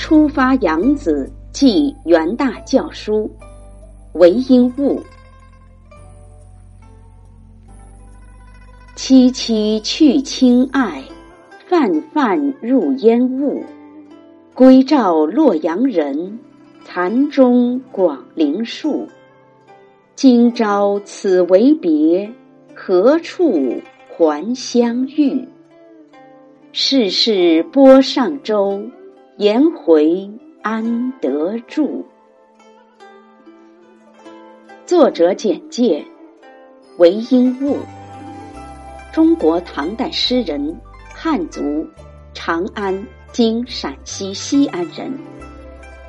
出发扬子即元大教书，韦应物。萋萋去青艾，泛泛入烟雾。归照洛阳人，残钟广陵树。今朝此为别，何处还相遇？世事波上舟，颜回安得住？作者简介：韦应物。中国唐代诗人，汉族，长安（今陕西西安）人。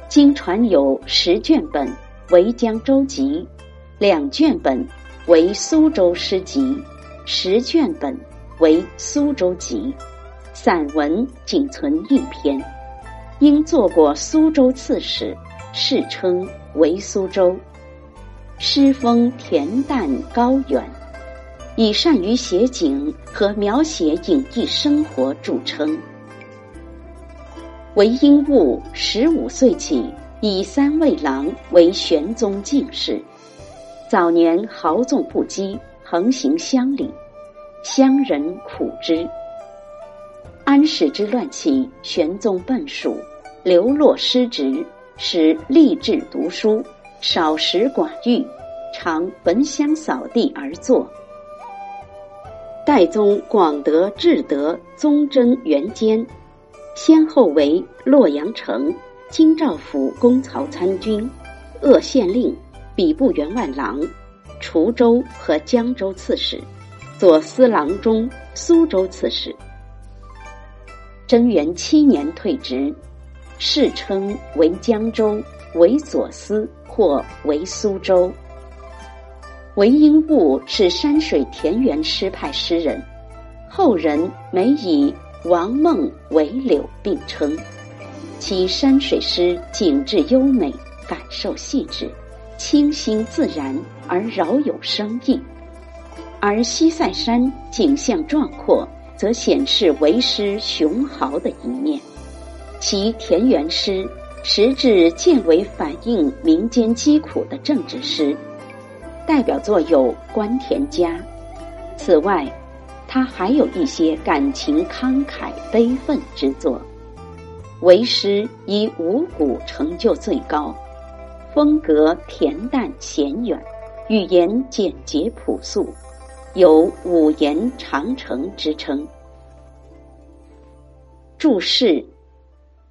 经传有十卷本为《江州集》，两卷本为《苏州诗集》，十卷本为《苏州集》，散文仅存一篇。因做过苏州刺史，世称为苏州。诗风恬淡高远。以善于写景和描写隐逸生活著称。韦应物十五岁起以三位郎为玄宗进士，早年豪纵不羁，横行乡里，乡人苦之。安史之乱起，玄宗奔蜀，流落失职，使立志读书，少食寡欲，常焚香扫地而坐。代宗广德至德宗贞元间，先后为洛阳城、京兆府公曹参军、鄂县令、比部员外郎、滁州和江州刺史、左司郎中、苏州刺史。贞元七年退职，世称为江州，为左司或为苏州。韦应物是山水田园诗派诗人，后人每以王孟、韦柳并称。其山水诗景致优美，感受细致，清新自然而饶有生意；而西塞山景象壮阔，则显示为诗雄豪的一面。其田园诗实质渐为反映民间疾苦的政治诗。代表作有《观田家》，此外，他还有一些感情慷慨、悲愤之作。为诗以五古成就最高，风格恬淡闲远，语言简洁朴素，有五言长城之称。注释：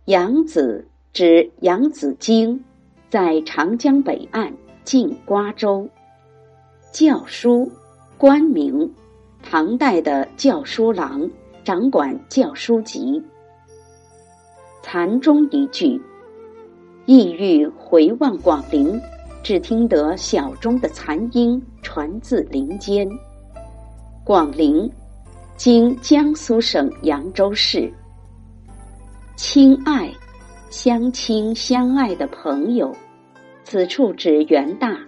扬子指扬子京，在长江北岸，近瓜州。教书，官名，唐代的教书郎，掌管教书籍。残钟一句，意欲回望广陵，只听得小钟的残音传自林间。广陵，今江苏省扬州市。亲爱，相亲相爱的朋友，此处指元大。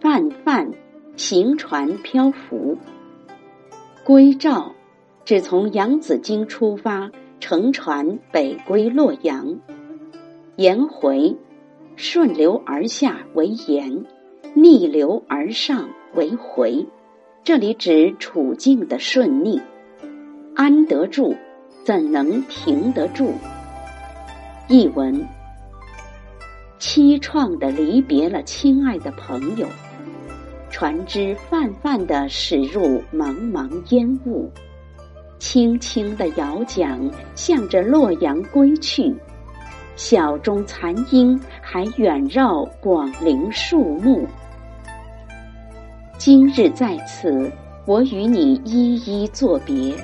泛泛，行船漂浮。归照，指从扬子京出发，乘船北归洛阳。颜回，顺流而下为颜，逆流而上为回。这里指处境的顺逆。安得住？怎能停得住？译文：凄怆的离别了亲爱的朋友。船只泛泛的驶入茫茫烟雾，轻轻的摇桨向着洛阳归去，小钟残音还远绕广陵树木。今日在此，我与你一一作别，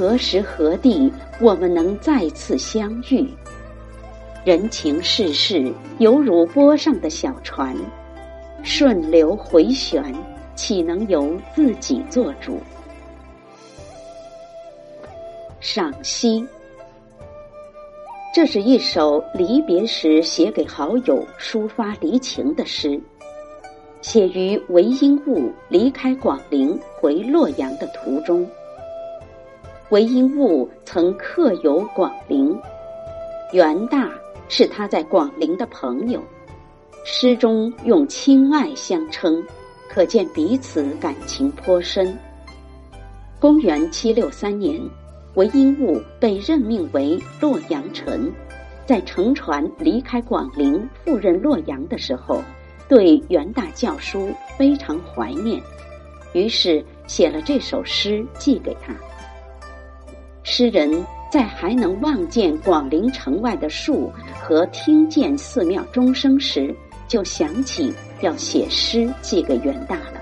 何时何地我们能再次相遇？人情世事犹如波上的小船。顺流回旋，岂能由自己做主？赏析：这是一首离别时写给好友、抒发离情的诗，写于韦应物离开广陵回洛阳的途中。韦应物曾客游广陵，元大是他在广陵的朋友，诗中用亲爱相称，可见彼此感情颇深。公元七六三年，韦应物被任命为洛阳丞，在乘船离开广陵赴任洛阳的时候，对元大教书非常怀念，于是写了这首诗寄给他。诗人。在还能望见广陵城外的树和听见寺庙钟声时，就想起要写诗寄给元大了。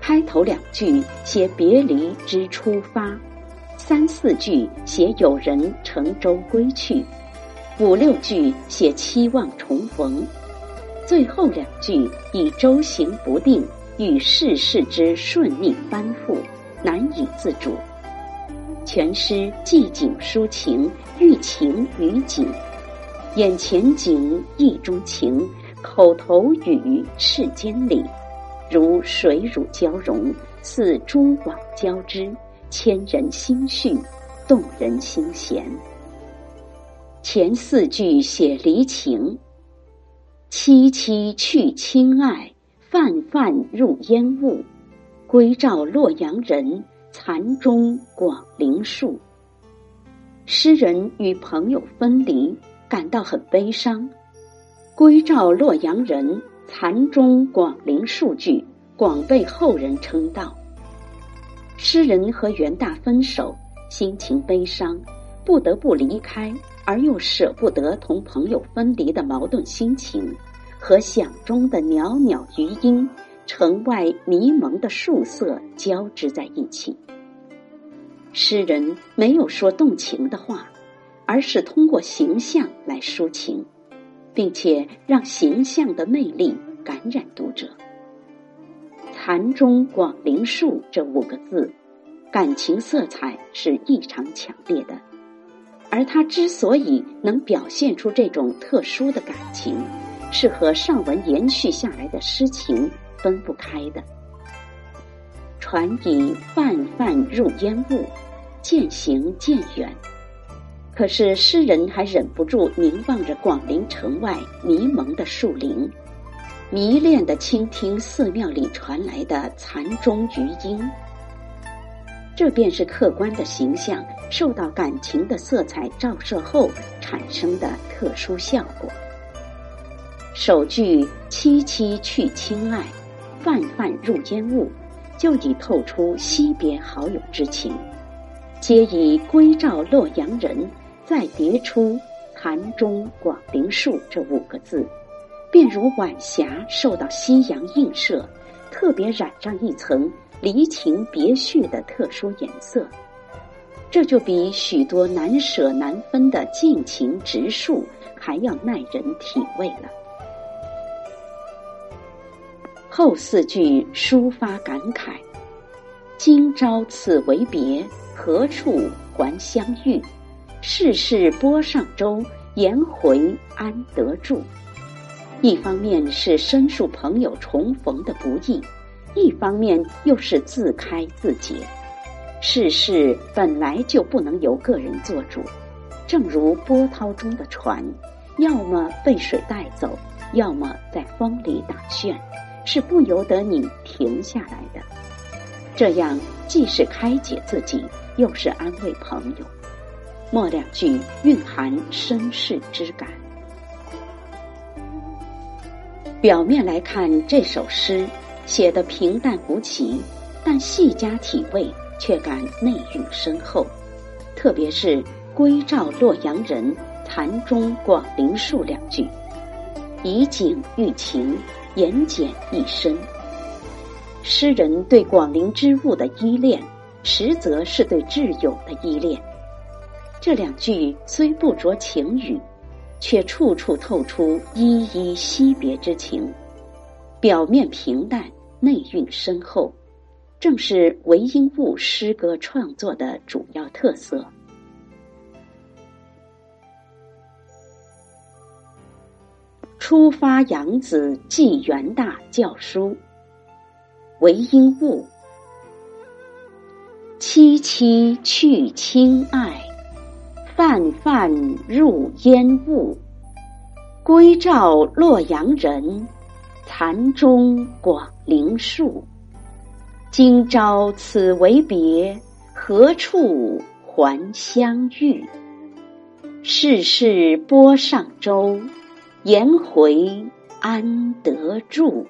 开头两句写别离之出发，三四句写有人乘舟归去，五六句写期望重逢，最后两句以舟行不定与世事之顺逆翻覆，难以自主。全诗寄景抒情，寓情于景，眼前景意中情，口头语世间理，如水乳交融，似蛛网交织，牵人心绪，动人心弦。前四句写离情，凄凄去亲爱，泛泛入烟雾，归照洛阳人。残中广陵树。诗人与朋友分离，感到很悲伤。归照洛阳人，残中广陵数句广被后人称道。诗人和元大分手，心情悲伤，不得不离开，而又舍不得同朋友分离的矛盾心情，和想中的袅袅余音。城外迷蒙的树色交织在一起。诗人没有说动情的话，而是通过形象来抒情，并且让形象的魅力感染读者。残中广陵树这五个字，感情色彩是异常强烈的，而他之所以能表现出这种特殊的感情，是和上文延续下来的诗情。分不开的，船已泛泛入烟雾，渐行渐远。可是诗人还忍不住凝望着广陵城外迷蒙的树林，迷恋的倾听寺庙里传来的残钟余音。这便是客观的形象受到感情的色彩照射后产生的特殊效果。首句“凄凄去亲爱”。泛泛入烟雾，就已透出惜别好友之情；皆以归照洛阳人，再叠出残中广陵树这五个字，便如晚霞受到夕阳映射，特别染上一层离情别绪的特殊颜色。这就比许多难舍难分的尽情直述还要耐人体味了。后四句抒发感慨：“今朝此为别，何处还相遇？世事波上舟，颜回安得住？”一方面是申述朋友重逢的不易，一方面又是自开自解。世事本来就不能由个人做主，正如波涛中的船，要么被水带走，要么在风里打旋。是不由得你停下来的，这样既是开解自己，又是安慰朋友。末两句蕴含身世之感。表面来看，这首诗写的平淡无奇，但细加体味，却感内蕴深厚。特别是“归照洛阳人，潭中广陵树”两句，以景喻情。言简意深。诗人对广陵之物的依恋，实则是对挚友的依恋。这两句虽不着情语，却处处透出依依惜别之情。表面平淡，内蕴深厚，正是韦应物诗歌创作的主要特色。初发养子寄元大教书，韦应物。凄凄去亲爱，泛泛入烟雾。归照洛阳人，残钟广陵树。今朝此为别，何处还相遇？世事波上舟，颜回安得住？